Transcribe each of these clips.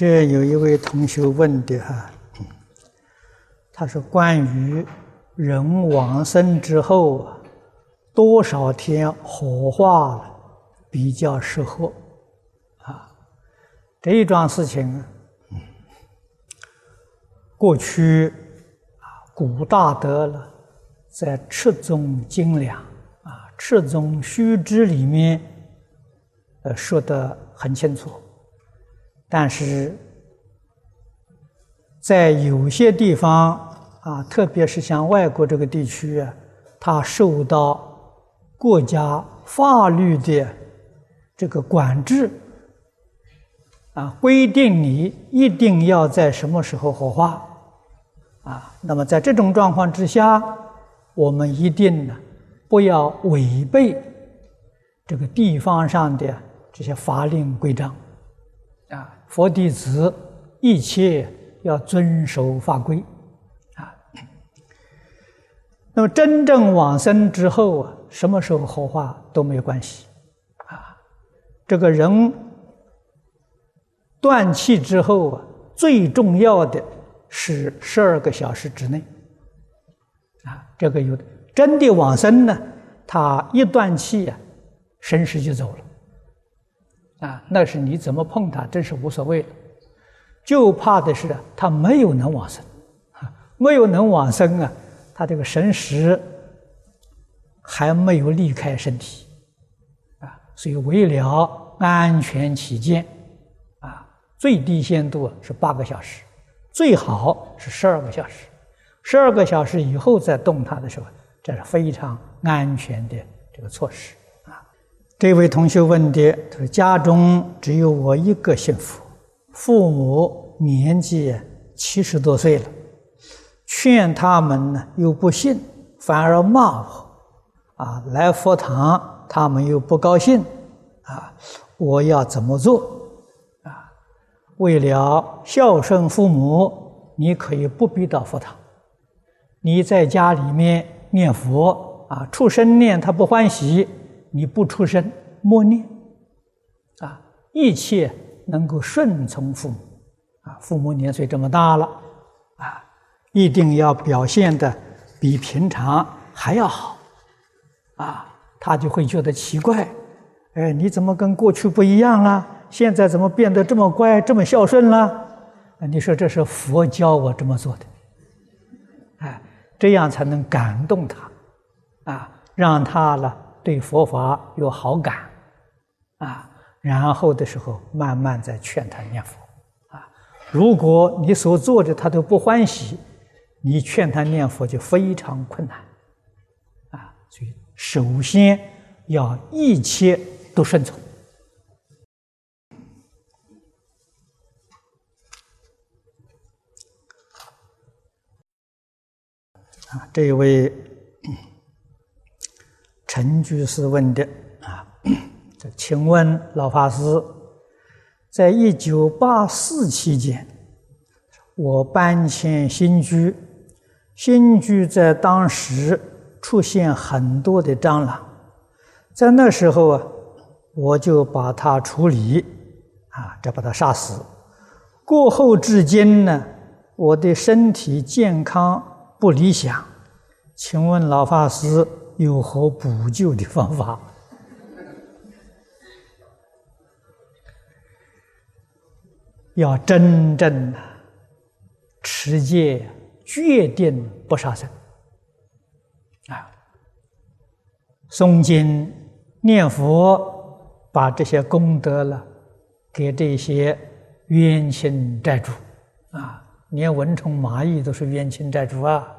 这有一位同学问的哈，他说关于人往生之后多少天火化比较适合啊？这一桩事情，过去啊古大德了，在《赤宗经两》啊《赤宗须知》里面，呃说的很清楚。但是在有些地方啊，特别是像外国这个地区啊，它受到国家法律的这个管制啊，规定你一定要在什么时候火化啊。那么在这种状况之下，我们一定呢不要违背这个地方上的这些法令规章。啊，佛弟子一切要遵守法规，啊。那么真正往生之后啊，什么时候火化都没有关系，啊。这个人断气之后啊，最重要的是十二个小时之内，啊，这个有真的往生呢，他一断气呀，神识就走了。啊，那是你怎么碰他，真是无所谓了。就怕的是他没有能往生，啊，没有能往生啊，他这个神识还没有离开身体，啊，所以为了安全起见，啊，最低限度是八个小时，最好是十二个小时，十二个小时以后再动他的时候，这是非常安全的这个措施。这位同学问的，他说：“家中只有我一个信佛，父母年纪七十多岁了，劝他们呢又不信，反而骂我，啊，来佛堂他们又不高兴，啊，我要怎么做？啊，为了孝顺父母，你可以不必到佛堂，你在家里面念佛，啊，出生念他不欢喜。”你不出声默念，啊，一切能够顺从父母，啊，父母年岁这么大了，啊，一定要表现的比平常还要好，啊，他就会觉得奇怪，哎，你怎么跟过去不一样了？现在怎么变得这么乖，这么孝顺了？你说这是佛教我这么做的，哎，这样才能感动他，啊，让他了。对佛法有好感，啊，然后的时候慢慢再劝他念佛，啊，如果你所做的他都不欢喜，你劝他念佛就非常困难，啊，所以首先要一切都顺从。啊，这一位。陈居士问的啊，这请问老法师，在一九八四期间，我搬迁新居，新居在当时出现很多的蟑螂，在那时候啊，我就把它处理，啊，再把它杀死。过后至今呢，我的身体健康不理想，请问老法师。有何补救的方法？要真正的持戒，决定不杀生啊！诵经念佛，把这些功德了给这些冤亲债主啊！连蚊虫蚂蚁都是冤亲债主啊！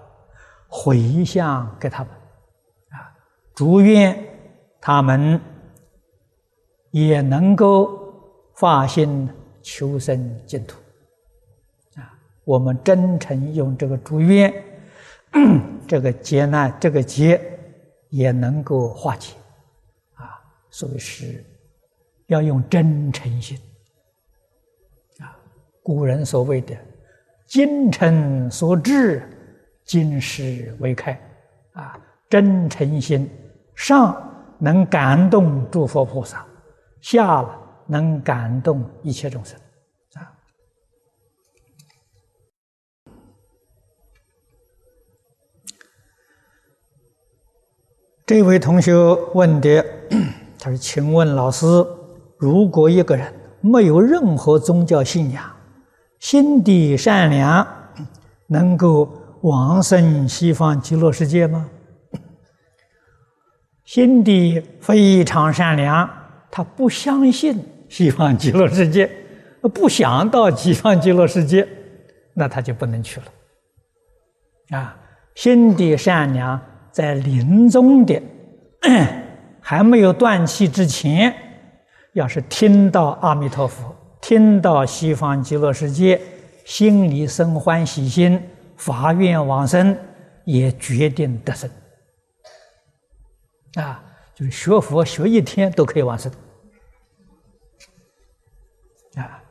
回向给他们。祝愿他们也能够发心求生净土啊！我们真诚用这个祝愿，这个劫难，这个劫也能够化解啊！所以是要用真诚心啊！古人所谓的“精诚所至，金石为开”，啊，真诚心。上能感动诸佛菩萨，下了能感动一切众生。啊，这位同学问的，他说：“请问老师，如果一个人没有任何宗教信仰，心地善良，能够往生西方极乐世界吗？”心地非常善良，他不相信西方极乐世界，不想到西方极乐世界，那他就不能去了。啊，心地善良，在临终的 还没有断气之前，要是听到阿弥陀佛，听到西方极乐世界，心里生欢喜心，发愿往生，也决定得生。啊，就是学佛学一天都可以完事。啊，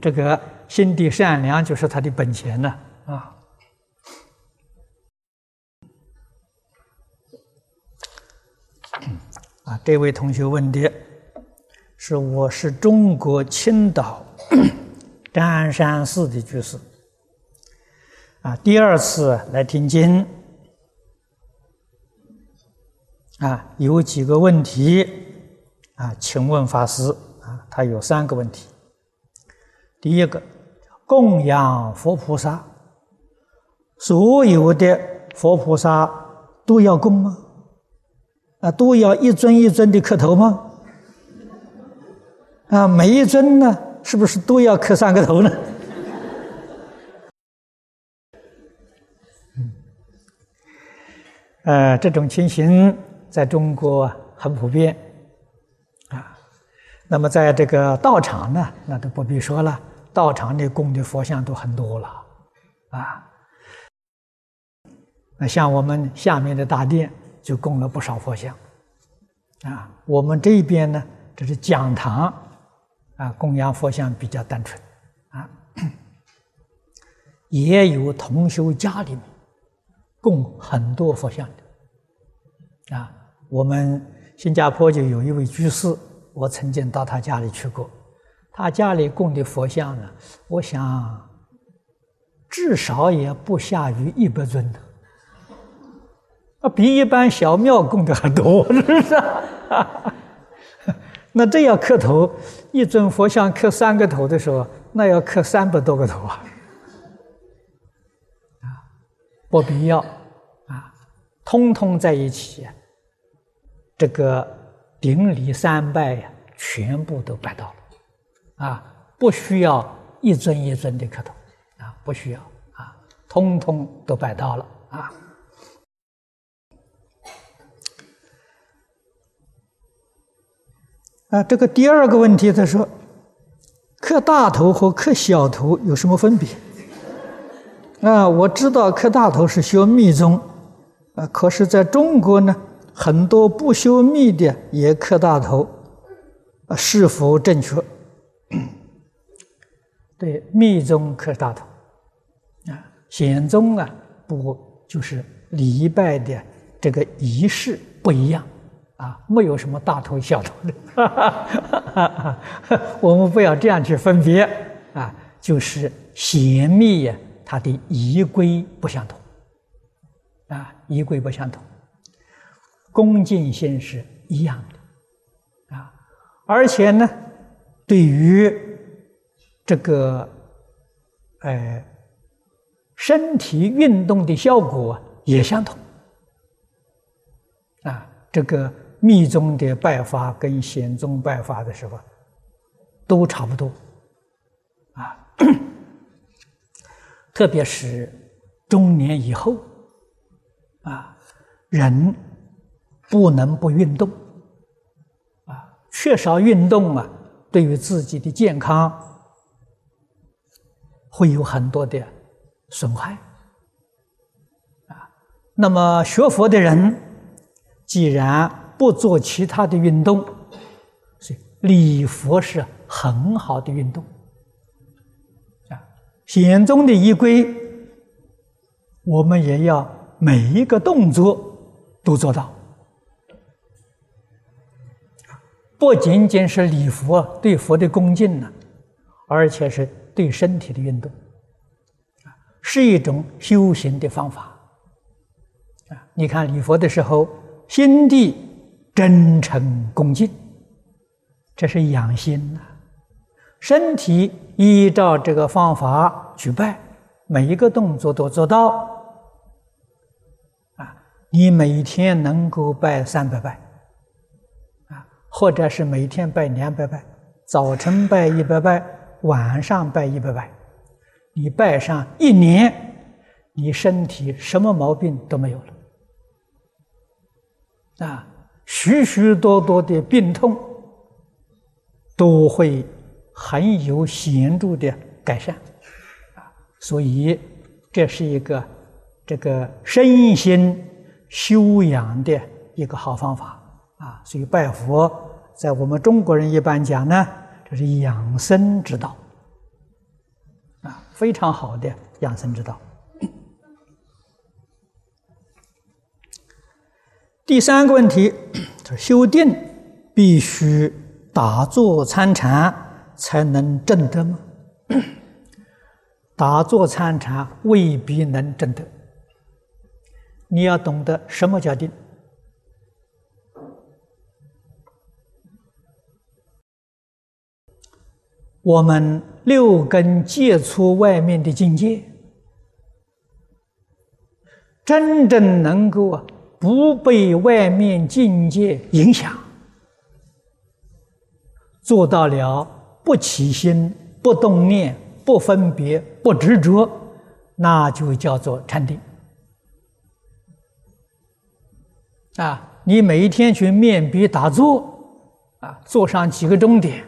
这个心地善良就是他的本钱呢，啊。啊，这位同学问的是：我是中国青岛 占山寺的居士，啊，第二次来听经。啊，有几个问题啊？请问法师啊，他有三个问题。第一个，供养佛菩萨，所有的佛菩萨都要供吗？啊，都要一尊一尊的磕头吗？啊，每一尊呢，是不是都要磕三个头呢？嗯，呃，这种情形。在中国很普遍，啊，那么在这个道场呢，那都不必说了，道场里供的佛像都很多了，啊，那像我们下面的大殿就供了不少佛像，啊，我们这边呢，这是讲堂，啊，供养佛像比较单纯，啊，也有同修家里面供很多佛像的，啊。我们新加坡就有一位居士，我曾经到他家里去过。他家里供的佛像呢，我想至少也不下于一百尊的，啊，比一般小庙供的还多，是不是？那这要磕头，一尊佛像磕三个头的时候，那要磕三百多个头啊！啊，不必要啊，通通在一起。这个顶礼三拜呀，全部都拜到了，啊，不需要一尊一尊的磕头，啊，不需要，啊，通通都拜到了，啊。啊，这个第二个问题，他说，磕大头和磕小头有什么分别？啊，我知道磕大头是修密宗，啊，可是在中国呢？很多不修密的也磕大头，啊，是否正确？对，密宗磕大头，啊，显宗啊，不就是礼拜的这个仪式不一样，啊，没有什么大头小头的，哈哈哈我们不要这样去分别，啊，就是显密呀，它的仪规不相同，啊，仪规不相同。恭敬心是一样的，啊，而且呢，对于这个，呃，身体运动的效果也相同，啊，这个密宗的拜法跟显宗拜法的时候都差不多，啊，特别是中年以后，啊，人。不能不运动，啊，缺少运动啊，对于自己的健康会有很多的损害，啊，那么学佛的人既然不做其他的运动，所以礼佛是很好的运动，啊，显宗的仪规，我们也要每一个动作都做到。不仅仅是礼佛对佛的恭敬呢，而且是对身体的运动，是一种修行的方法。啊，你看礼佛的时候，心地真诚恭敬，这是养心呐。身体依照这个方法去拜，每一个动作都做到。啊，你每天能够拜三百拜，或者是每天拜两百拜，早晨拜一百拜，晚上拜一百拜，你拜上一年，你身体什么毛病都没有了。啊，许许多多的病痛都会很有显著的改善，啊，所以这是一个这个身心修养的一个好方法。啊。所以拜佛，在我们中国人一般讲呢，这是养生之道，啊，非常好的养生之道。第三个问题就是，修定必须打坐参禅才能证得吗？打坐参禅未必能证得。你要懂得什么叫定。我们六根接触外面的境界，真正能够啊。不被外面境界影响，做到了不起心、不动念、不分别、不执着，那就叫做禅定。啊，你每一天去面壁打坐，啊，坐上几个钟点，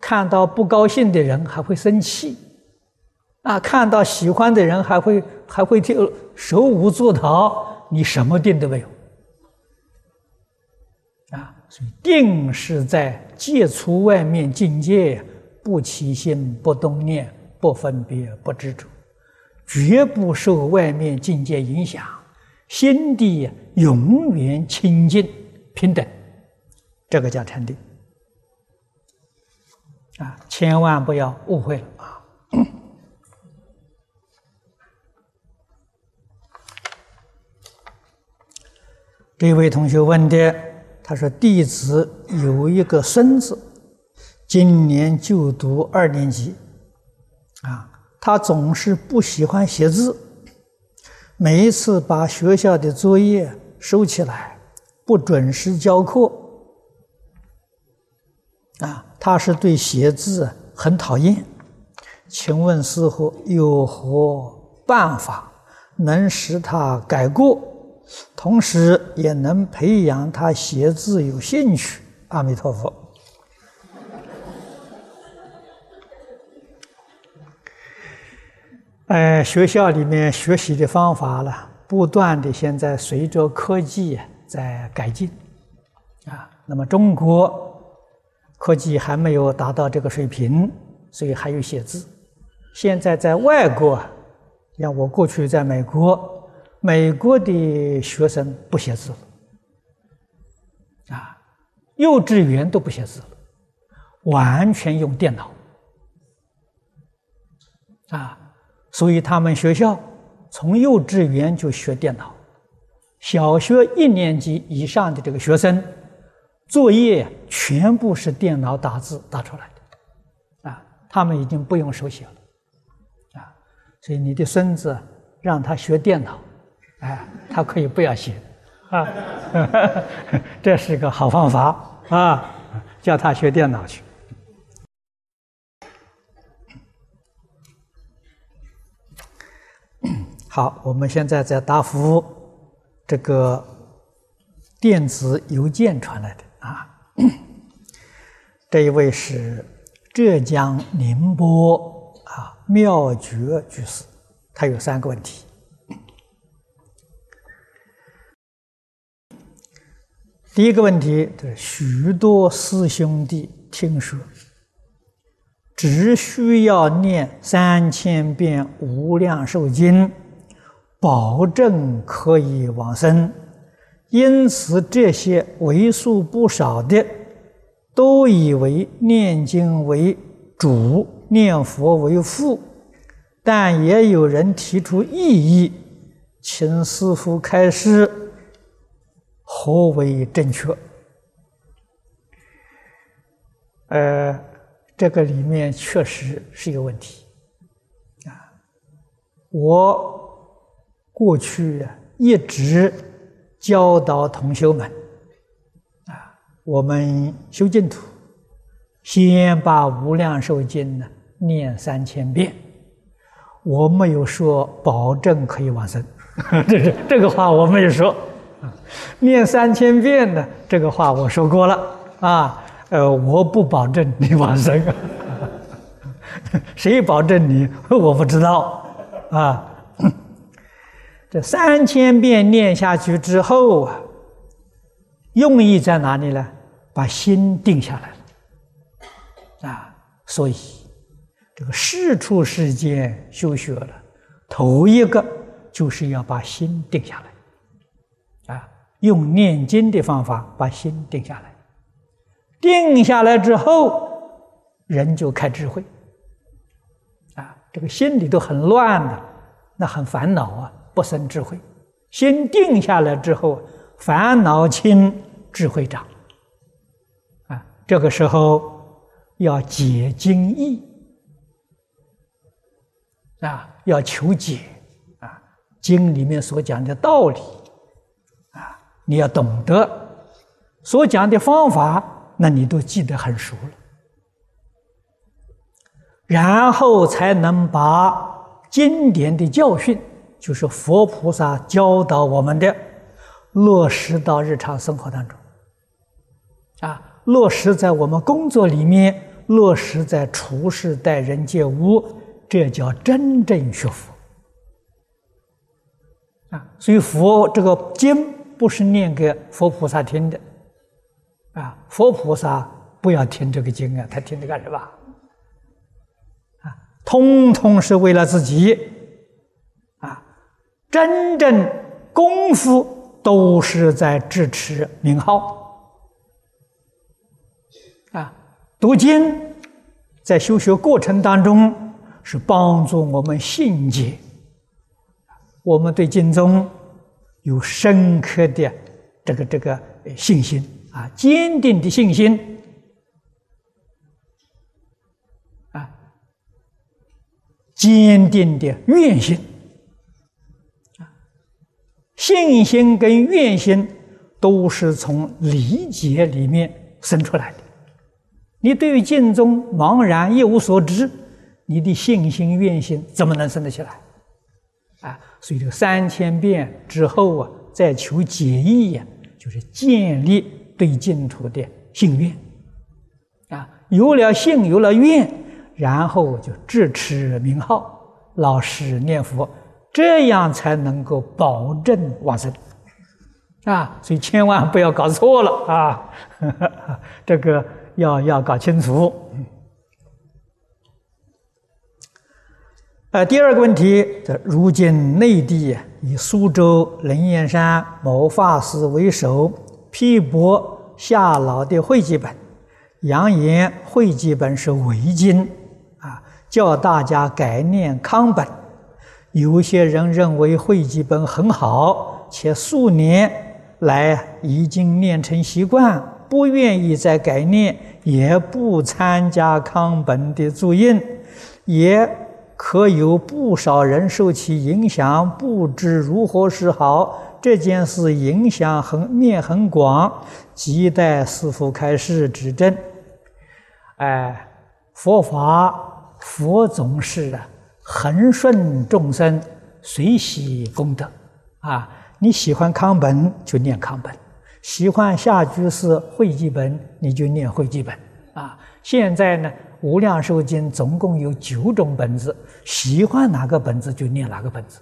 看到不高兴的人还会生气，啊，看到喜欢的人还会还会就手舞足蹈。你什么定都没有啊！所以定是在戒除外面境界，不起心、不动念、不分别、不执着，绝不受外面境界影响，心地永远清净平等，这个叫禅定啊！千万不要误会了啊！这位同学问的，他说：“弟子有一个孙子，今年就读二年级，啊，他总是不喜欢写字，每一次把学校的作业收起来，不准时交课，啊，他是对写字很讨厌。请问师傅有何办法能使他改过？”同时也能培养他写字有兴趣。阿弥陀佛。呃，学校里面学习的方法呢，不断的现在随着科技在改进，啊，那么中国科技还没有达到这个水平，所以还有写字。现在在外国啊，像我过去在美国。美国的学生不写字了，啊，幼稚园都不写字了，完全用电脑，啊，所以他们学校从幼稚园就学电脑，小学一年级以上的这个学生，作业全部是电脑打字打出来的，啊，他们已经不用手写了，啊，所以你的孙子让他学电脑。哎，他可以不要写，啊，这是个好方法啊，叫他学电脑去。好，我们现在在答复这个电子邮件传来的啊，这一位是浙江宁波啊妙觉居士，他有三个问题。第一个问题就，是许多师兄弟听说，只需要念三千遍《无量寿经》，保证可以往生。因此，这些为数不少的都以为念经为主，念佛为副。但也有人提出异议，请师父开示。何为正确？呃，这个里面确实是一个问题啊。我过去一直教导同修们啊，我们修净土，先把《无量寿经》呢念三千遍。我没有说保证可以往生，这是这个话我没有说。念三千遍的这个话我说过了啊。呃，我不保证你往生，谁保证你？我不知道啊。这三千遍念下去之后啊，用意在哪里呢？把心定下来了啊。所以，这个世出世间修学了，头一个就是要把心定下来啊，用念经的方法把心定下来。定下来之后，人就开智慧。啊，这个心里头很乱的，那很烦恼啊，不生智慧。心定下来之后，烦恼轻，智慧长。啊，这个时候要解经义，啊，要求解啊，经里面所讲的道理，啊，你要懂得所讲的方法。那你都记得很熟了，然后才能把经典的教训，就是佛菩萨教导我们的，落实到日常生活当中，啊，落实在我们工作里面，落实在处事待人接物，这叫真正学佛。啊，所以佛这个经不是念给佛菩萨听的。啊，佛菩萨不要听这个经啊，他听着干什么？啊，通通是为了自己。真正功夫都是在支持名号。啊，读经在修学过程当中是帮助我们信解，我们对经中有深刻的这个这个信心。啊，坚定的信心，啊，坚定的愿心，信心跟愿心都是从理解里面生出来的。你对于经中茫然一无所知，你的信心愿心怎么能生得起来？啊，所以这个三千遍之后啊，再求解义呀，就是建立。对净土的信愿啊，有了信，有了愿，然后就智持名号，老实念佛，这样才能够保证往生啊！所以千万不要搞错了啊！这个要要搞清楚。呃，第二个问题，如今内地以苏州灵岩山某法师为首。批驳夏老的会记本，扬言会记本是伪经，啊，叫大家改念康本。有些人认为会记本很好，且数年来已经练成习惯，不愿意再改念，也不参加康本的注印，也可有不少人受其影响，不知如何是好。这件事影响很面很广，亟待师父开示指正。哎，佛法佛总是啊，恒顺众生，随喜功德啊。你喜欢康本就念康本，喜欢下居士会记本你就念会记本啊。现在呢，《无量寿经》总共有九种本子，喜欢哪个本子就念哪个本子。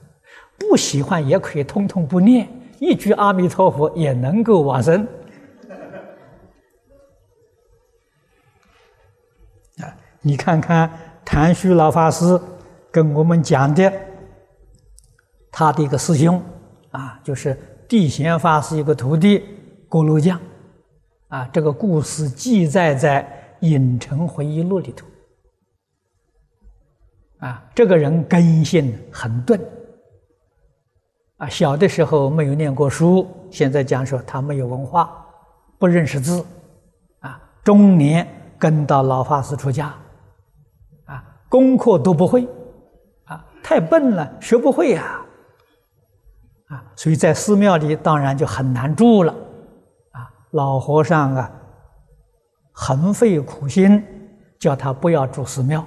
不喜欢也可以通通不念，一句阿弥陀佛也能够往生。啊，你看看谭旭老法师跟我们讲的，他的一个师兄啊，就是地贤法师一个徒弟郭禄将，啊，这个故事记载在《影城回忆录》里头。啊，这个人根性很钝。啊，小的时候没有念过书，现在讲说他没有文化，不认识字，啊，中年跟到老法师出家，啊，功课都不会，太笨了，学不会呀，啊，所以在寺庙里当然就很难住了，啊，老和尚啊，很费苦心，叫他不要住寺庙，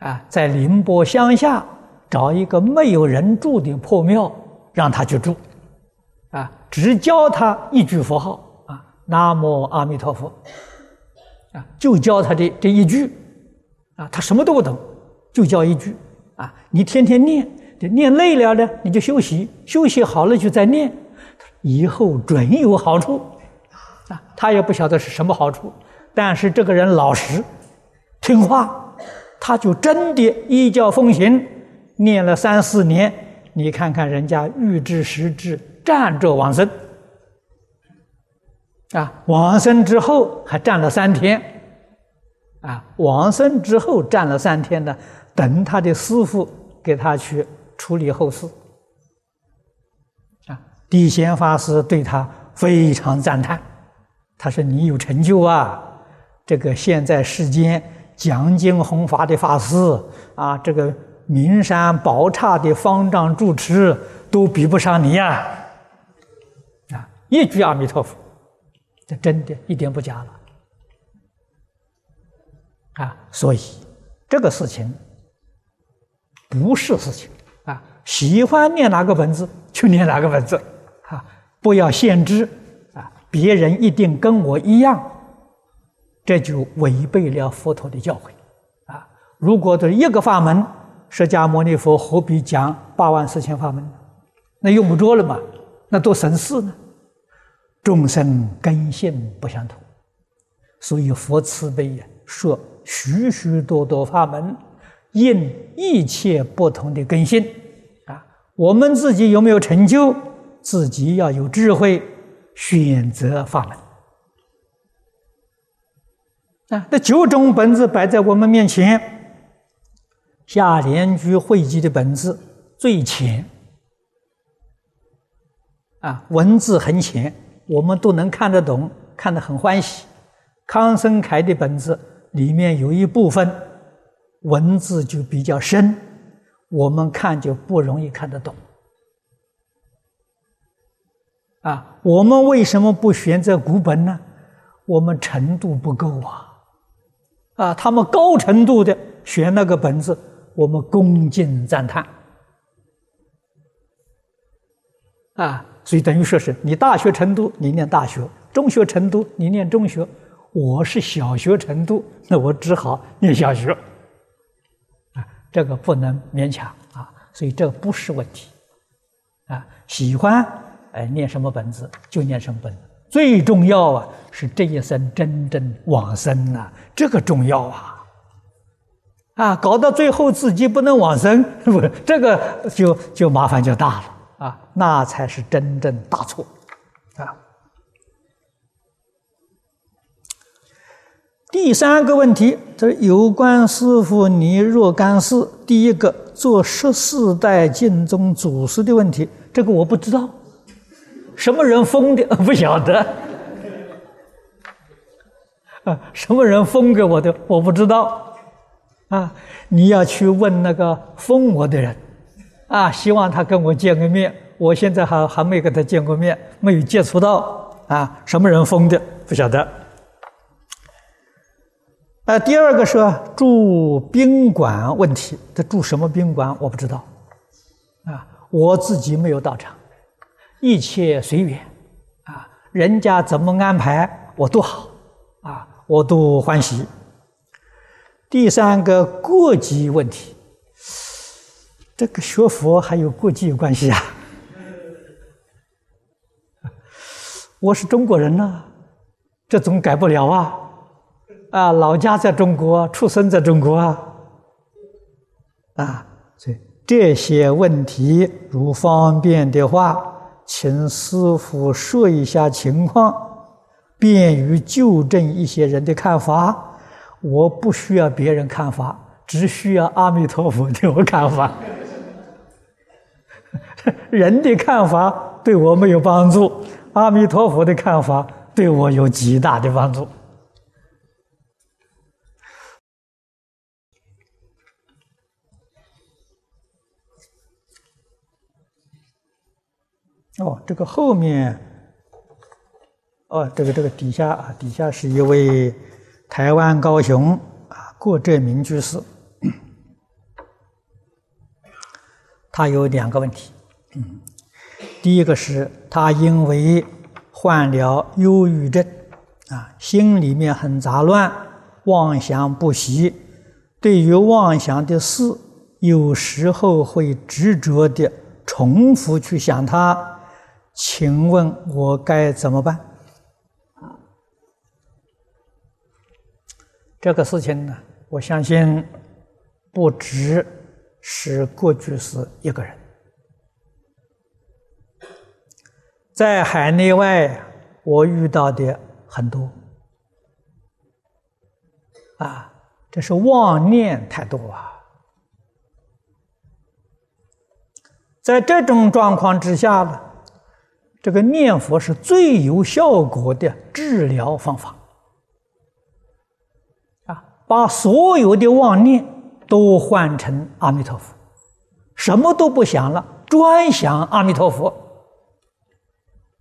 啊，在宁波乡下。找一个没有人住的破庙，让他去住，啊，只教他一句佛号。啊，南无阿弥陀佛，啊，就教他的这一句，啊，他什么都不懂，就教一句，啊，你天天念，念累了呢，你就休息，休息好了就再念，以后准有好处，啊，他也不晓得是什么好处，但是这个人老实，听话，他就真的依教奉行。念了三四年，你看看人家欲知时至站着往生，啊，往生之后还站了三天，啊，往生之后站了三天呢，等他的师傅给他去处理后事，啊，地贤法师对他非常赞叹，他说：“你有成就啊，这个现在世间讲经弘法的法师啊，这个。”名山宝刹的方丈住持都比不上你呀！啊，一句阿弥陀佛，这真的一点不假了。啊，所以这个事情不是事情啊，喜欢念哪个文字就念哪个文字，啊，不要限制啊，别人一定跟我一样，这就违背了佛陀的教诲啊。如果这一个法门，释迦牟尼佛何必讲八万四千法门呢？那用不着了嘛？那多省事呢。众生根性不相同，所以佛慈悲呀，说许许多多法门，应一切不同的根性啊。我们自己有没有成就？自己要有智慧，选择法门啊。那九种本子摆在我们面前。下联句汇集的本子最浅，啊，文字很浅，我们都能看得懂，看得很欢喜。康生楷的本子里面有一部分文字就比较深，我们看就不容易看得懂。啊，我们为什么不选择古本呢？我们程度不够啊！啊，他们高程度的选那个本子。我们恭敬赞叹，啊，所以等于说是你大学程度，你念大学；中学程度，你念中学。我是小学程度，那我只好念小学，这个不能勉强啊，所以这不是问题，啊，喜欢哎念什么本子就念什么本子，最重要啊是这一生真正往生啊，这个重要啊。啊，搞到最后自己不能往生，不，这个就就麻烦就大了啊，那才是真正大错啊。第三个问题，这有关师傅你若干事，第一个做十四代净宗祖师的问题，这个我不知道，什么人封的？不晓得，啊，什么人封给我的？我不知道。啊，你要去问那个封我的人，啊，希望他跟我见个面。我现在还还没跟他见过面，没有接触到。啊，什么人封的？不晓得。啊，第二个是住宾馆问题，他住什么宾馆我不知道，啊，我自己没有到场，一切随缘，啊，人家怎么安排我都好，啊，我都欢喜。第三个国籍问题，这个学佛还有国际关系啊？我是中国人呐，这总改不了啊！啊，老家在中国，出生在中国啊！啊，所以这些问题，如方便的话，请师傅说一下情况，便于纠正一些人的看法。我不需要别人看法，只需要阿弥陀佛对我看法。人的看法对我没有帮助，阿弥陀佛的看法对我有极大的帮助。哦，这个后面，哦，这个这个底下啊，底下是一位台湾高雄啊郭振明居士，他有两个问题，第一个是他因为患了忧郁症啊，心里面很杂乱，妄想不息，对于妄想的事，有时候会执着的重复去想它。请问我该怎么办？这个事情呢，我相信不只是过去是一个人，在海内外我遇到的很多啊，这是妄念太多啊，在这种状况之下呢。这个念佛是最有效果的治疗方法，啊，把所有的妄念都换成阿弥陀佛，什么都不想了，专想阿弥陀佛，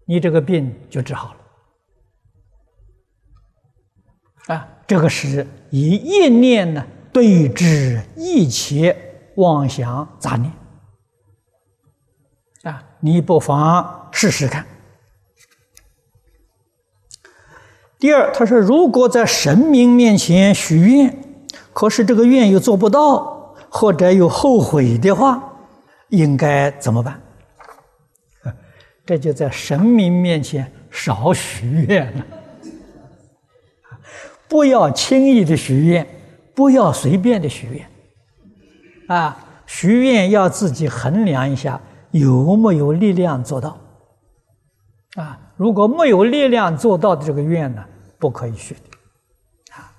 你这个病就治好了。啊，这个是以意念呢对治一切妄想杂念。啊，你不妨试试看。第二，他说，如果在神明面前许愿，可是这个愿又做不到，或者有后悔的话，应该怎么办？这就在神明面前少许愿了，不要轻易的许愿，不要随便的许愿。啊，许愿要自己衡量一下。有没有力量做到？啊，如果没有力量做到的这个愿呢，不可以许的，啊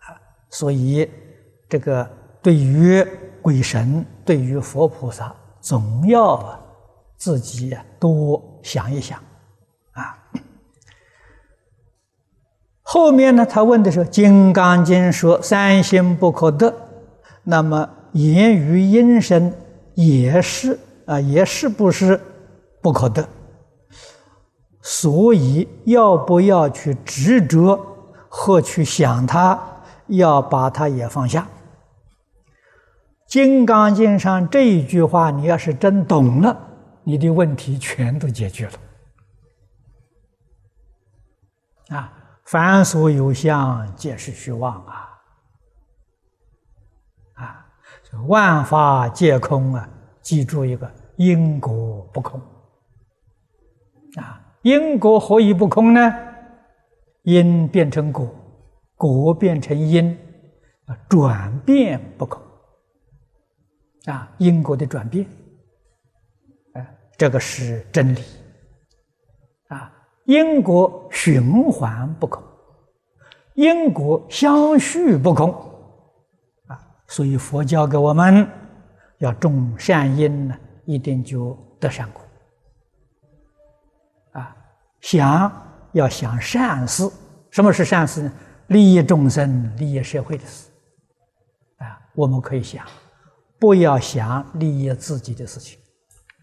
啊，所以这个对于鬼神、对于佛菩萨，总要自己多想一想，啊。后面呢，他问的是《金刚经》说三心不可得，那么言语音声也是。啊，也是不是不可得，所以要不要去执着或去想它，要把它也放下。《金刚经》上这一句话，你要是真懂了，你的问题全都解决了。啊，凡所有相，皆是虚妄啊！啊，万法皆空啊！记住一个因果不空啊！因果何以不空呢？因变成果，果变成因，啊，转变不空啊！因果的转变，哎，这个是真理啊！因果循环不空，因果相续不空啊！所以佛教给我们。要种善因呢，一定就得善果。啊，想要想善事，什么是善事呢？利益众生、利益社会的事。啊，我们可以想，不要想利益自己的事情。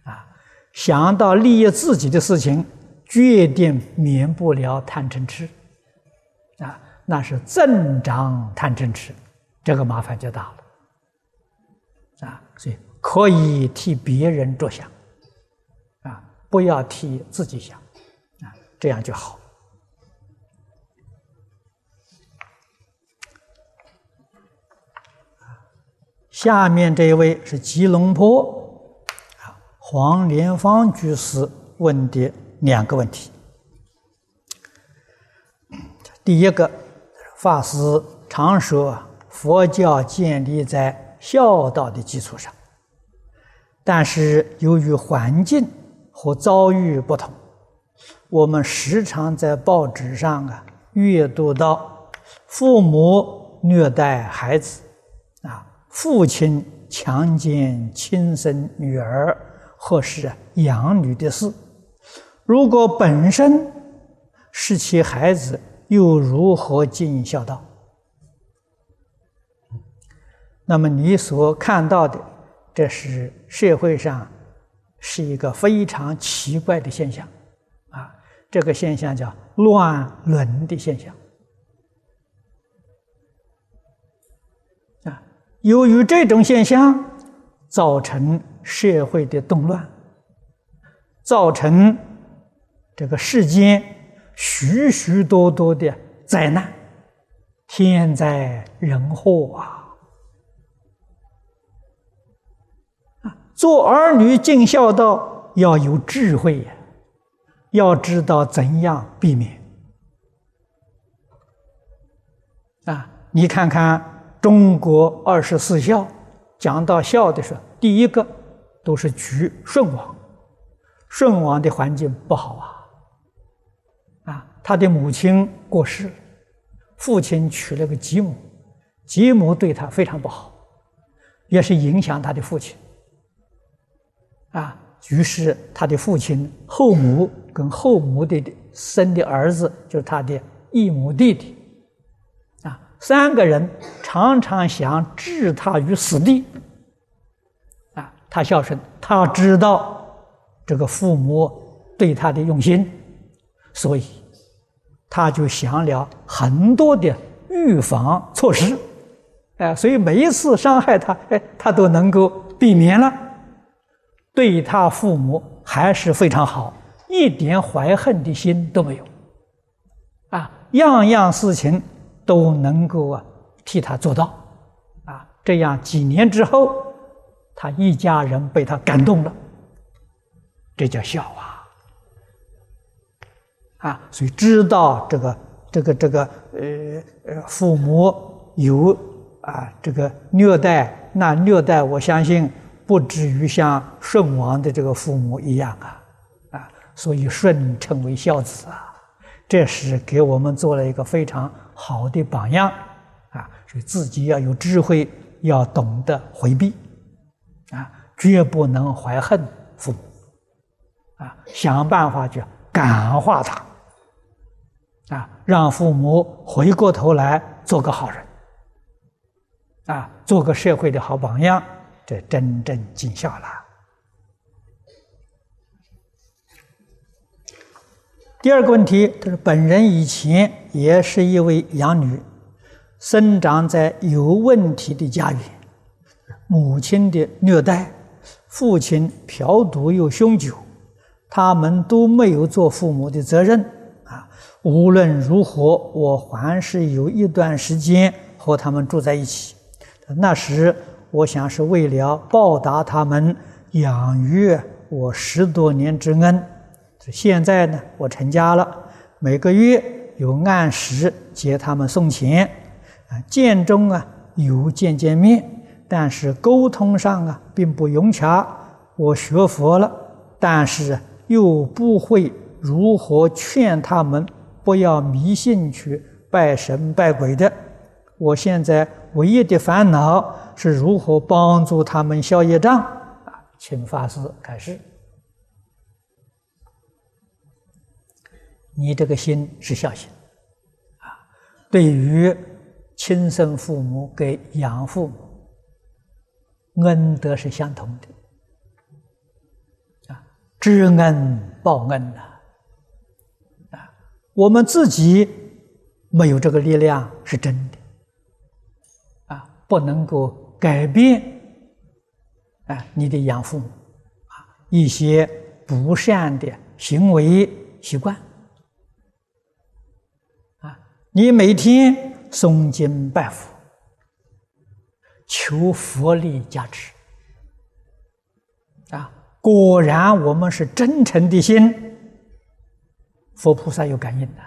啊，想到利益自己的事情，决定免不了贪嗔痴。啊，那是增长贪嗔痴，这个麻烦就大了。啊，所以可以替别人着想，啊，不要替自己想，啊，这样就好。下面这一位是吉隆坡啊黄连芳居士问的两个问题。第一个，法师常说佛教建立在。孝道的基础上，但是由于环境和遭遇不同，我们时常在报纸上啊阅读到父母虐待孩子，啊，父亲强奸亲生女儿，或是养女的事。如果本身是其孩子，又如何尽孝道？那么你所看到的，这是社会上是一个非常奇怪的现象，啊，这个现象叫乱伦的现象。啊，由于这种现象，造成社会的动乱，造成这个世间许许多多的灾难，天灾人祸啊！做儿女尽孝道要有智慧呀，要知道怎样避免。啊，你看看。中国二十四孝，讲到孝的时候，第一个都是举舜王。舜王的环境不好啊，啊，他的母亲过世，父亲娶了个继母，继母对他非常不好，也是影响他的父亲。啊，于是他的父亲后母跟后母的生的儿子，就是他的异母弟弟。啊三个人常常想置他于死地，啊，他孝顺，他知道这个父母对他的用心，所以他就想了很多的预防措施，哎，所以每一次伤害他，哎，他都能够避免了，对他父母还是非常好，一点怀恨的心都没有，啊，样样事情。都能够啊替他做到，啊，这样几年之后，他一家人被他感动了，这叫孝啊！啊，所以知道这个这个这个呃呃父母有啊这个虐待，那虐待我相信不至于像舜王的这个父母一样啊啊，所以舜称为孝子啊。这是给我们做了一个非常好的榜样，啊，所以自己要有智慧，要懂得回避，啊，绝不能怀恨父母，啊，想办法去感化他，啊，让父母回过头来做个好人，啊，做个社会的好榜样，这真正尽孝了。第二个问题，他说：“本人以前也是一位养女，生长在有问题的家园，母亲的虐待，父亲嫖赌又酗酒，他们都没有做父母的责任啊。无论如何，我还是有一段时间和他们住在一起。那时，我想是为了报答他们养育我十多年之恩。”现在呢，我成家了，每个月有按时接他们送钱，啊，见中啊有见见面，但是沟通上啊并不融洽。我学佛了，但是又不会如何劝他们不要迷信去拜神拜鬼的。我现在唯一的烦恼是如何帮助他们消业障？啊，请法师开始。你这个心是孝心，啊，对于亲生父母跟养父母，恩德是相同的，啊，知恩报恩呐，啊，我们自己没有这个力量是真的，啊，不能够改变，啊，你的养父母，啊，一些不善的行为习惯。你每天诵经拜佛，求佛力加持啊！果然，我们是真诚的心，佛菩萨有感应的。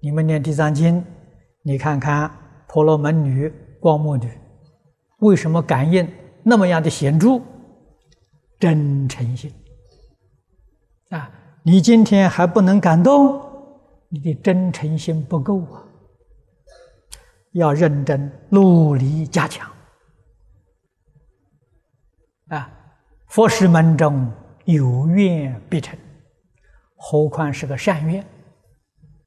你们念地藏经，你看看婆罗门女、光目女，为什么感应那么样的显著？真诚心啊！你今天还不能感动？你的真诚心不够啊，要认真努力加强啊！佛事门中有愿必成，何况是个善愿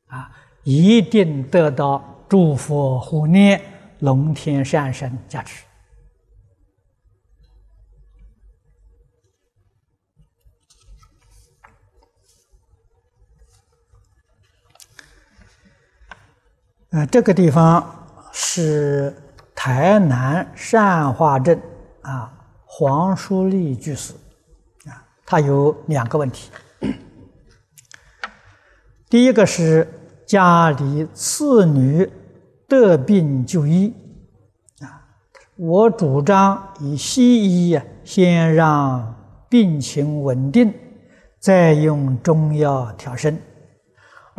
啊！一定得到诸佛护念、龙天善神加持。呃，这个地方是台南善化镇啊，黄淑丽居士啊，他有两个问题。第一个是家里次女得病就医啊，我主张以西医啊，先让病情稳定，再用中药调身。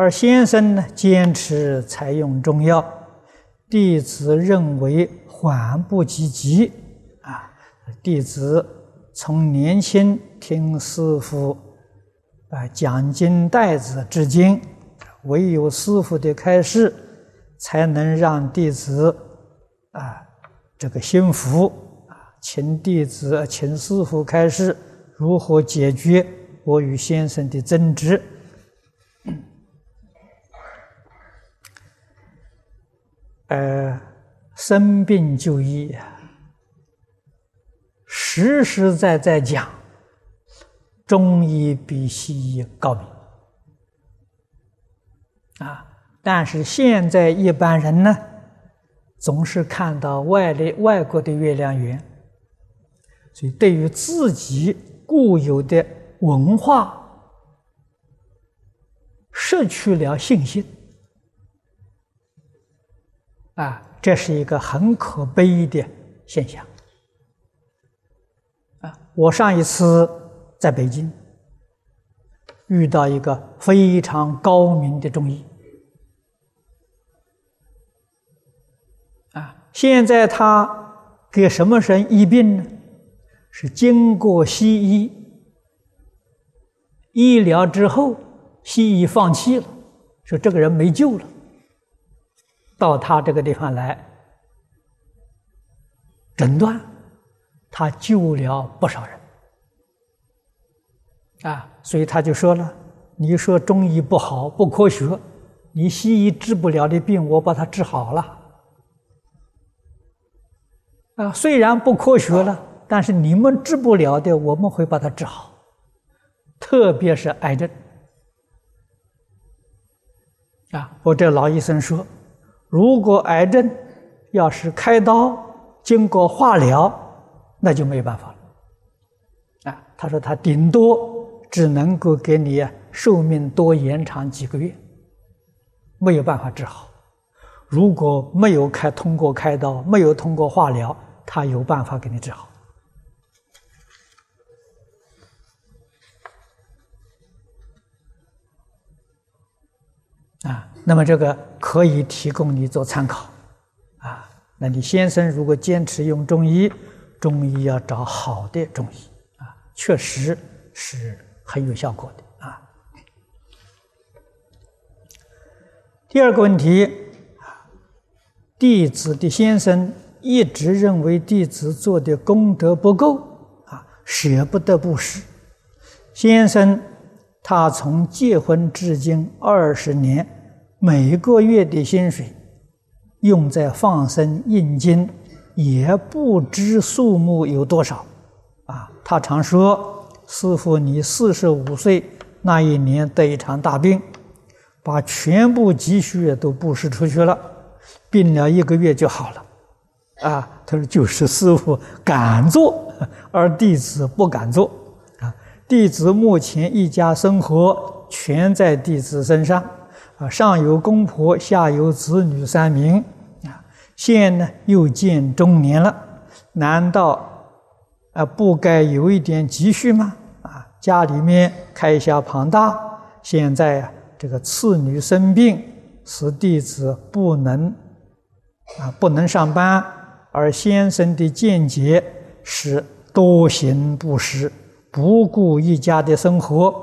而先生呢，坚持采用中药，弟子认为缓不积极啊。弟子从年轻听师傅啊讲经带子至今，唯有师傅的开示，才能让弟子啊这个心服啊。请弟子，请师傅开示如何解决我与先生的争执。呃，生病就医，实实在在讲，中医比西医高明啊。但是现在一般人呢，总是看到外来外国的月亮圆，所以对于自己固有的文化失去了信心。啊，这是一个很可悲的现象。啊，我上一次在北京遇到一个非常高明的中医，啊，现在他给什么人医病呢？是经过西医医疗之后，西医放弃了，说这个人没救了。到他这个地方来诊断，他救了不少人啊，所以他就说了：“你说中医不好不科学，你西医治不了的病，我把它治好了啊。虽然不科学了，但是你们治不了的，我们会把它治好，特别是癌症啊。”我这老医生说。如果癌症要是开刀经过化疗，那就没办法了。啊，他说他顶多只能够给你寿命多延长几个月，没有办法治好。如果没有开通过开刀，没有通过化疗，他有办法给你治好。那么这个可以提供你做参考，啊，那你先生如果坚持用中医，中医要找好的中医，啊，确实是很有效果的啊。第二个问题，啊，弟子的先生一直认为弟子做的功德不够，啊，舍不得布施，先生。他从结婚至今二十年，每个月的薪水用在放生印经，也不知数目有多少。啊，他常说：“师傅，你四十五岁那一年得一场大病，把全部积蓄都布施出去了，病了一个月就好了。”啊，他说：“就是师傅敢做，而弟子不敢做。”啊弟子目前一家生活全在弟子身上，啊，上有公婆，下有子女三名，啊，现呢又见中年了，难道啊不该有一点积蓄吗？啊，家里面开销庞大，现在啊这个次女生病，使弟子不能啊不能上班，而先生的见解是多行不施。不顾一家的生活，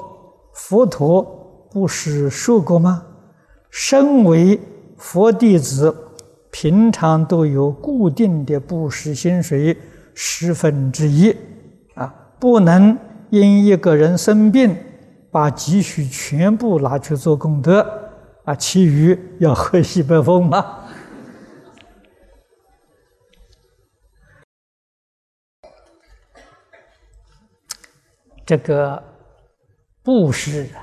佛陀不是说过吗？身为佛弟子，平常都有固定的布施薪水十分之一，啊，不能因一个人生病，把积蓄全部拿去做功德，啊，其余要喝西北风吗？这个布施啊，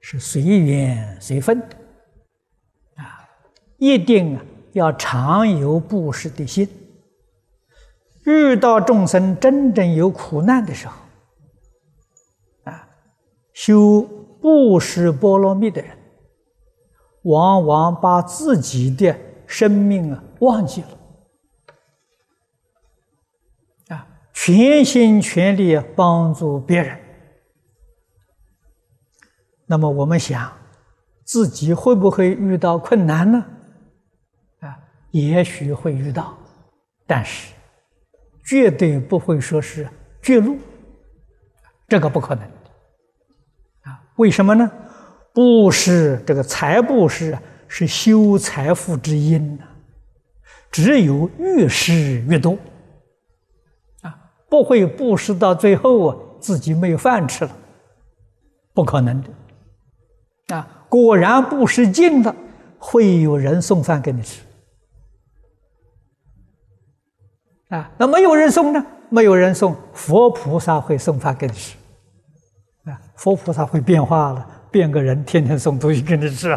是随缘随分，一定啊要常有布施的心。遇到众生真正有苦难的时候，啊，修布施波罗蜜的人，往往把自己的生命啊忘记了。啊全心全力帮助别人，那么我们想，自己会不会遇到困难呢？也许会遇到，但是绝对不会说是绝路，这个不可能啊，为什么呢？布施这个财布施，是修财富之因，只有越施越多。啊不会布施到最后啊，自己没有饭吃了，不可能的。啊，果然布施尽了，会有人送饭给你吃。啊，那没有人送呢？没有人送，佛菩萨会送饭给你吃。啊，佛菩萨会变化了，变个人，天天送东西给你吃。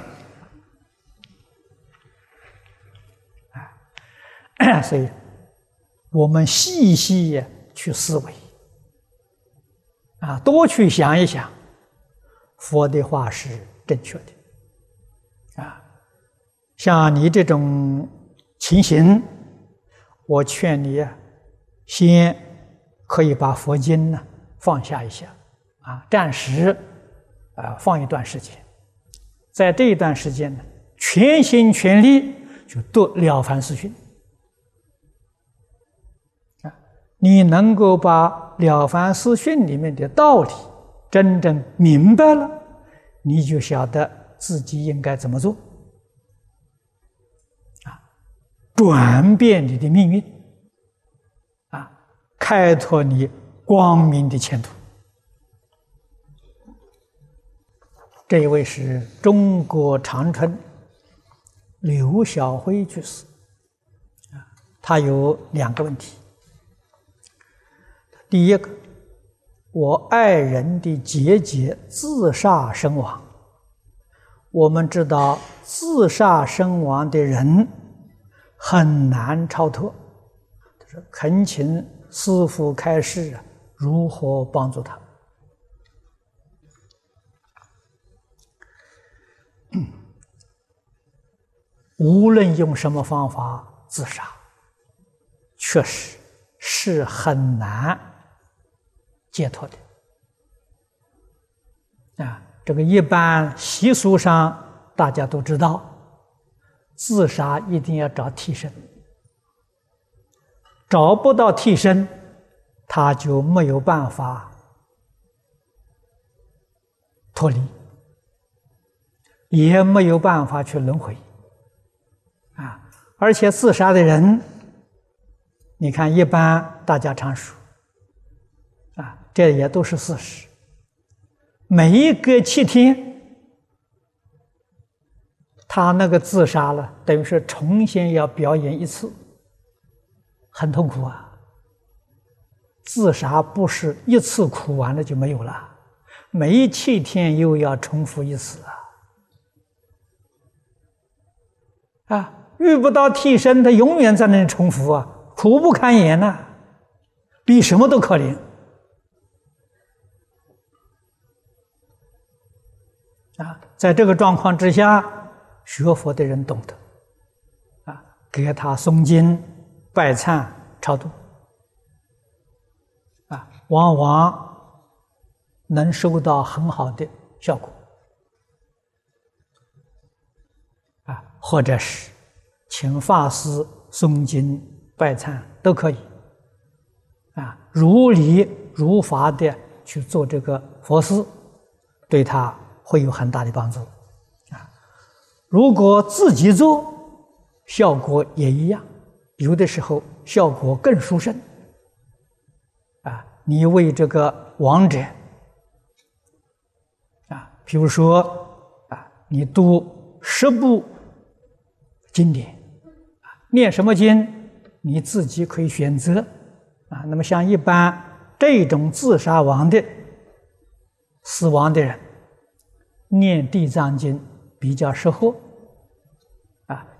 啊，所以，我们细细。去思维，啊，多去想一想，佛的话是正确的，啊，像你这种情形，我劝你啊，先可以把佛经呢放下一下，啊，暂时啊放一段时间，在这一段时间呢，全心全力就读《了凡四训》。啊你能够把《了凡四训》里面的道理真正明白了，你就晓得自己应该怎么做，啊，转变你的命运，啊，开拓你光明的前途。这一位是中国长春刘晓辉居士，啊，他有两个问题。第一个，我爱人的姐姐自杀身亡。我们知道，自杀身亡的人很难超脱。他说：“恳请师父开示，如何帮助他？”无论用什么方法自杀，确实是很难。解脱的啊，这个一般习俗上大家都知道，自杀一定要找替身，找不到替身，他就没有办法脱离，也没有办法去轮回啊。而且自杀的人，你看，一般大家常说。啊这也都是事实。每一个七天，他那个自杀了，等于是重新要表演一次，很痛苦啊。自杀不是一次苦完了就没有了，每七天又要重复一次啊！啊，遇不到替身，他永远在那里重复啊，苦不堪言呐，比什么都可怜。啊，在这个状况之下，学佛的人懂得，啊，给他诵经、拜忏、超度，啊，往往能收到很好的效果，啊，或者是请法师诵经、拜忏都可以，啊，如理如法的去做这个佛事，对他。会有很大的帮助，如果自己做，效果也一样，有的时候效果更殊胜，啊！你为这个亡者啊，比如说啊，你读十部经典啊，念什么经，你自己可以选择啊。那么像一般这种自杀亡的死亡的人，念地藏经比较适合。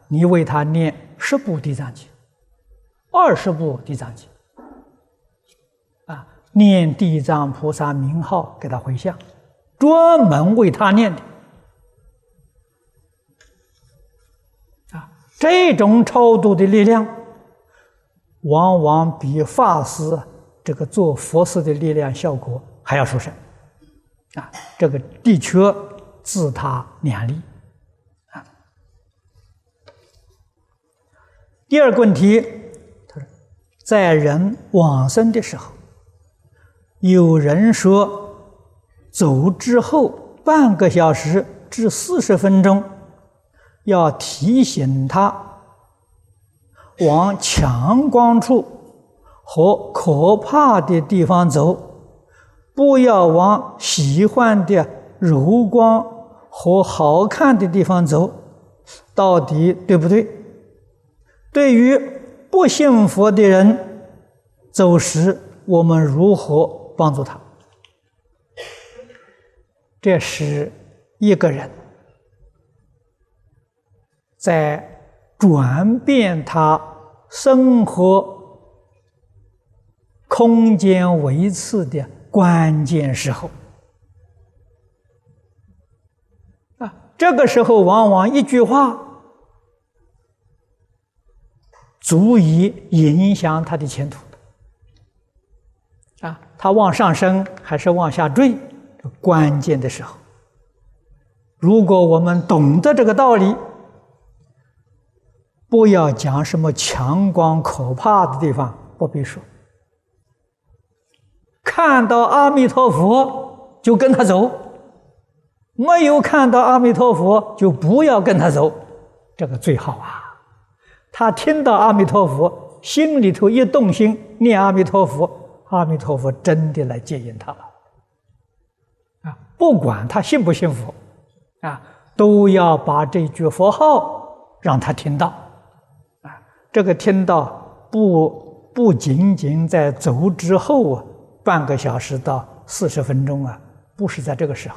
你为他念十部地藏经，二十部地藏经。啊念地藏菩萨名号给他回向，专门为他念的啊！这种超度的力量，往往比法师这个做佛事的力量效果还要殊胜啊！这个的确自他两利第二个问题，他说，在人往生的时候。有人说，走之后半个小时至四十分钟，要提醒他往强光处和可怕的地方走，不要往喜欢的柔光和好看的地方走。到底对不对？对于不信佛的人走时，我们如何？帮助他，这是一个人在转变他生活空间维次的关键时候啊！这个时候，往往一句话足以影响他的前途。啊，他往上升还是往下坠？关键的时候，如果我们懂得这个道理，不要讲什么强光可怕的地方，不必说。看到阿弥陀佛就跟他走，没有看到阿弥陀佛就不要跟他走，这个最好啊。他听到阿弥陀佛，心里头一动心念阿弥陀佛。阿弥陀佛真的来接引他了，啊，不管他信不信佛，啊，都要把这句佛号让他听到，啊，这个听到不不仅仅在走之后啊，半个小时到四十分钟啊，不是在这个时候，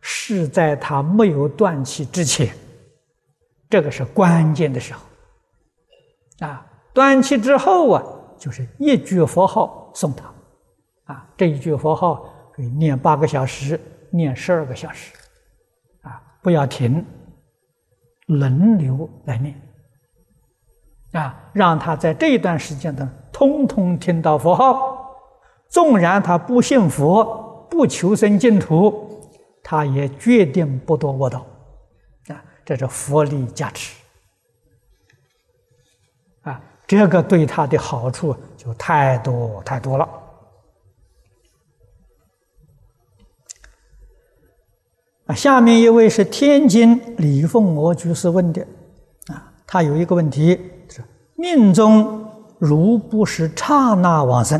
是在他没有断气之前，这个是关键的时候，啊，断气之后啊，就是一句佛号。送他，啊，这一句佛号可以念八个小时，念十二个小时，啊，不要停，轮流来念，啊，让他在这一段时间呢，通通听到佛号，纵然他不信佛，不求生净土，他也决定不堕恶道，啊，这是佛力加持。这个对他的好处就太多太多了。啊，下面一位是天津李凤娥居士问的，啊，他有一个问题是：命中如不是刹那往生，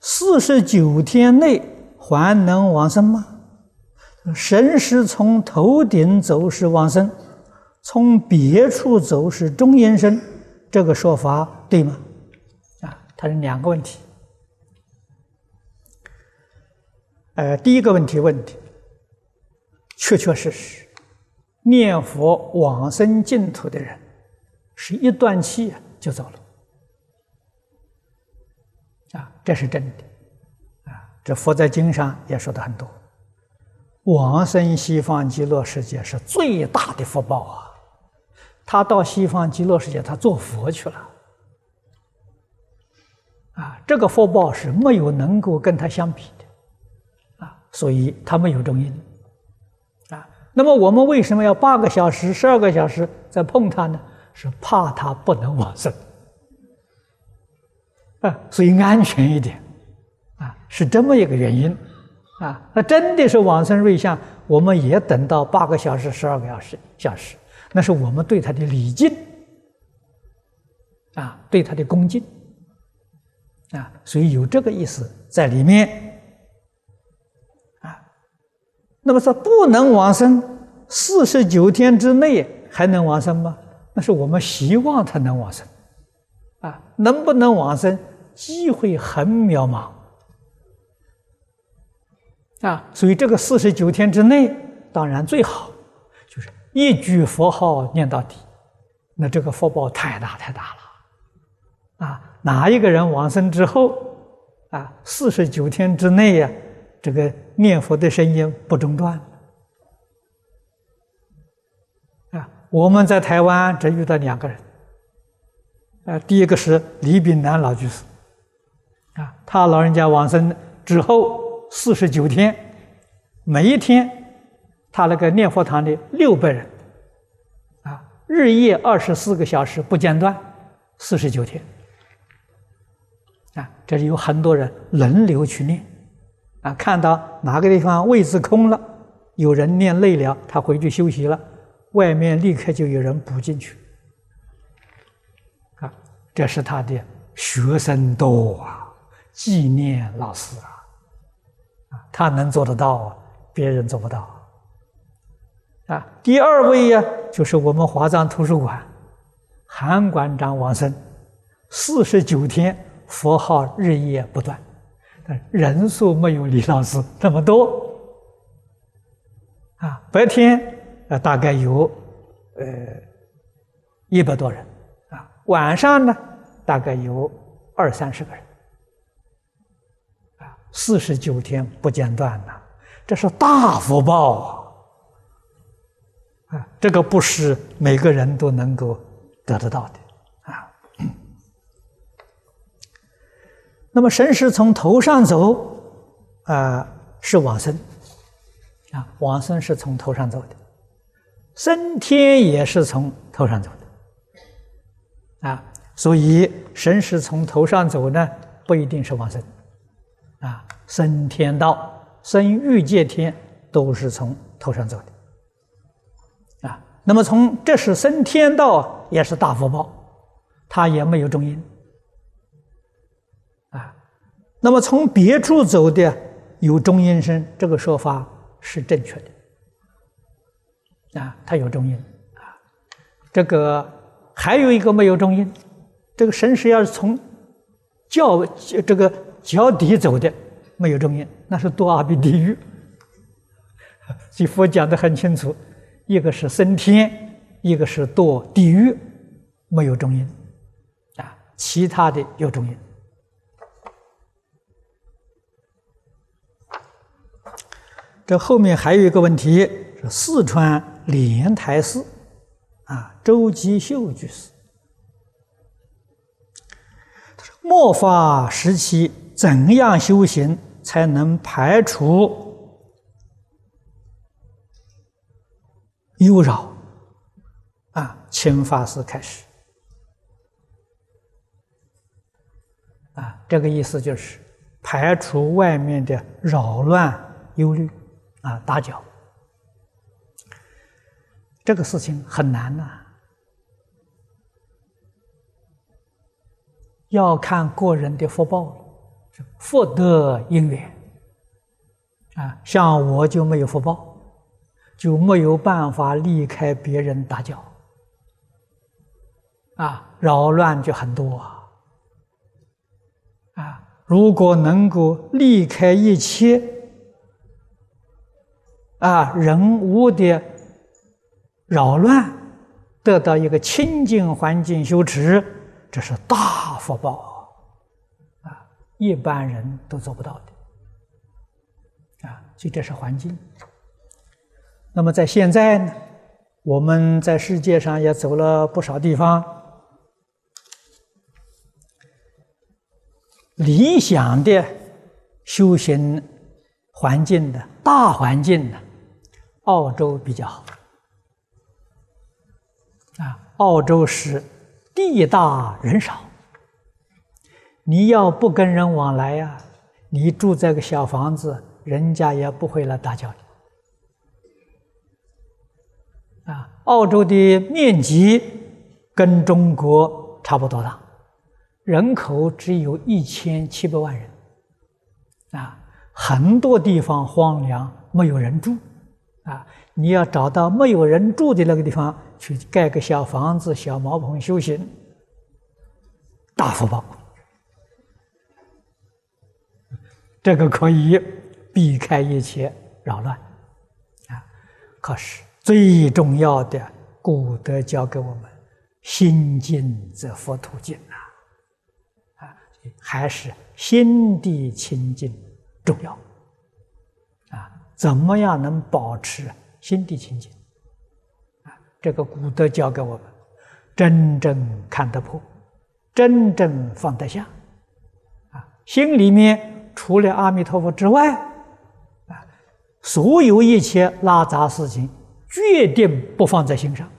四十九天内还能往生吗？神识从头顶走是往生，从别处走是中阴身。这个说法对吗？啊，它是两个问题。呃，第一个问题问的确确实实，念佛往生净土的人，是一断气就走了，啊，这是真的，啊，这佛在经上也说的很多，往生西方极乐世界是最大的福报啊。他到西方极乐世界，他做佛去了，啊，这个福报是没有能够跟他相比的，啊，所以他没有中阴，啊，那么我们为什么要八个小时、十二个小时再碰他呢？是怕他不能往生，啊，所以安全一点，啊，是这么一个原因，啊，那真的是往生瑞相，我们也等到八个小时、十二个小时小时。那是我们对他的礼敬，啊，对他的恭敬，啊，所以有这个意思在里面啊。那么说不能往生，四十九天之内还能往生吗？那是我们希望他能往生啊，能不能往生，机会很渺茫啊。所以这个四十九天之内，当然最好一句佛号念到底，那这个福报太大太大了啊。哪一个人往生之后啊，四十九天之内呀，这个念佛的声音不中断啊？我们在台湾只遇到两个人，啊，第一个是李炳南老居士，啊，他老人家往生之后四十九天，每一天他那个念佛堂的六百人，啊，日夜二十四个小时不间断，四十九天。啊，这里有很多人轮流去念，啊，看到哪个地方位置空了，有人念累了，他回去休息了，外面立刻就有人补进去，啊，这是他的学生多啊，纪念老师啊，他能做得到啊，别人做不到，啊第二位呀，就是我们华藏图书馆韩馆长王生，四十九天。佛号日夜不断，但人数没有李老师那么多啊。白天呃大概有呃一百多人啊，晚上呢大概有二三十个人啊，四十九天不间断呐，这是大福报啊！啊，这个不是每个人都能够得得到的啊。那么神识从头上走，啊，是往生，啊，往生是从头上走的，升天也是从头上走的，啊，所以神识从头上走呢，不一定是往生，啊，升天道、升欲界天都是从头上走的，那么从这是升天道也是大福报，它也没有中阴。那么从别处走的有中阴身，这个说法是正确的啊，它有中阴啊。这个还有一个没有中阴，这个神识要是从脚这个脚底走的，没有中阴，那是堕阿鼻地狱。所以佛讲的很清楚，一个是升天，一个是堕地狱，没有中阴啊，其他的有中阴。这后面还有一个问题，是四川莲台寺啊，周吉秀居士，他说末法时期怎样修行才能排除忧扰？啊，请法师开始。啊，这个意思就是排除外面的扰乱忧虑。啊，打搅，这个事情很难呐，要看个人的福报，福德因缘。啊，像我就没有福报，就没有办法离开别人打搅，啊，扰乱就很多啊。啊，如果能够离开一切。啊，人物的扰乱，得到一个清净环境修持，这是大福报啊！一般人都做不到的啊，所以这是环境。那么在现在呢，我们在世界上也走了不少地方，理想的修行环境的大环境呢？澳洲比较好。啊，澳洲是地大人少，你要不跟人往来呀，你住这个小房子，人家也不会来打搅你。澳洲的面积跟中国差不多大，人口只有一千七百万人，啊，很多地方荒凉，没有人住，啊，你要找到没有人住的那个地方去盖个小房子、小茅棚修行，大福报。这个可以避开一切扰乱，啊，可是最重要的古德教给我们：心静则佛土静呐，啊，还是心地清净重要，啊，怎么样能保持心地清净？啊，这个古德教给我们：真正看得破，真正放得下，啊，心里面。除了阿弥陀佛之外，啊，所有一切拉杂事情，决定不放在心上。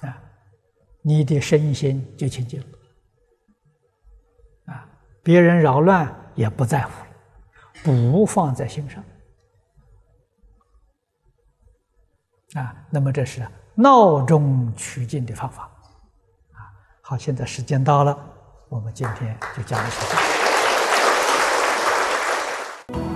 啊，你的身心就清净了。啊，别人扰乱也不在乎了，不放在心上。啊，那么这是闹中取静的方法。啊，好，现在时间到了。我们今天就讲到这里。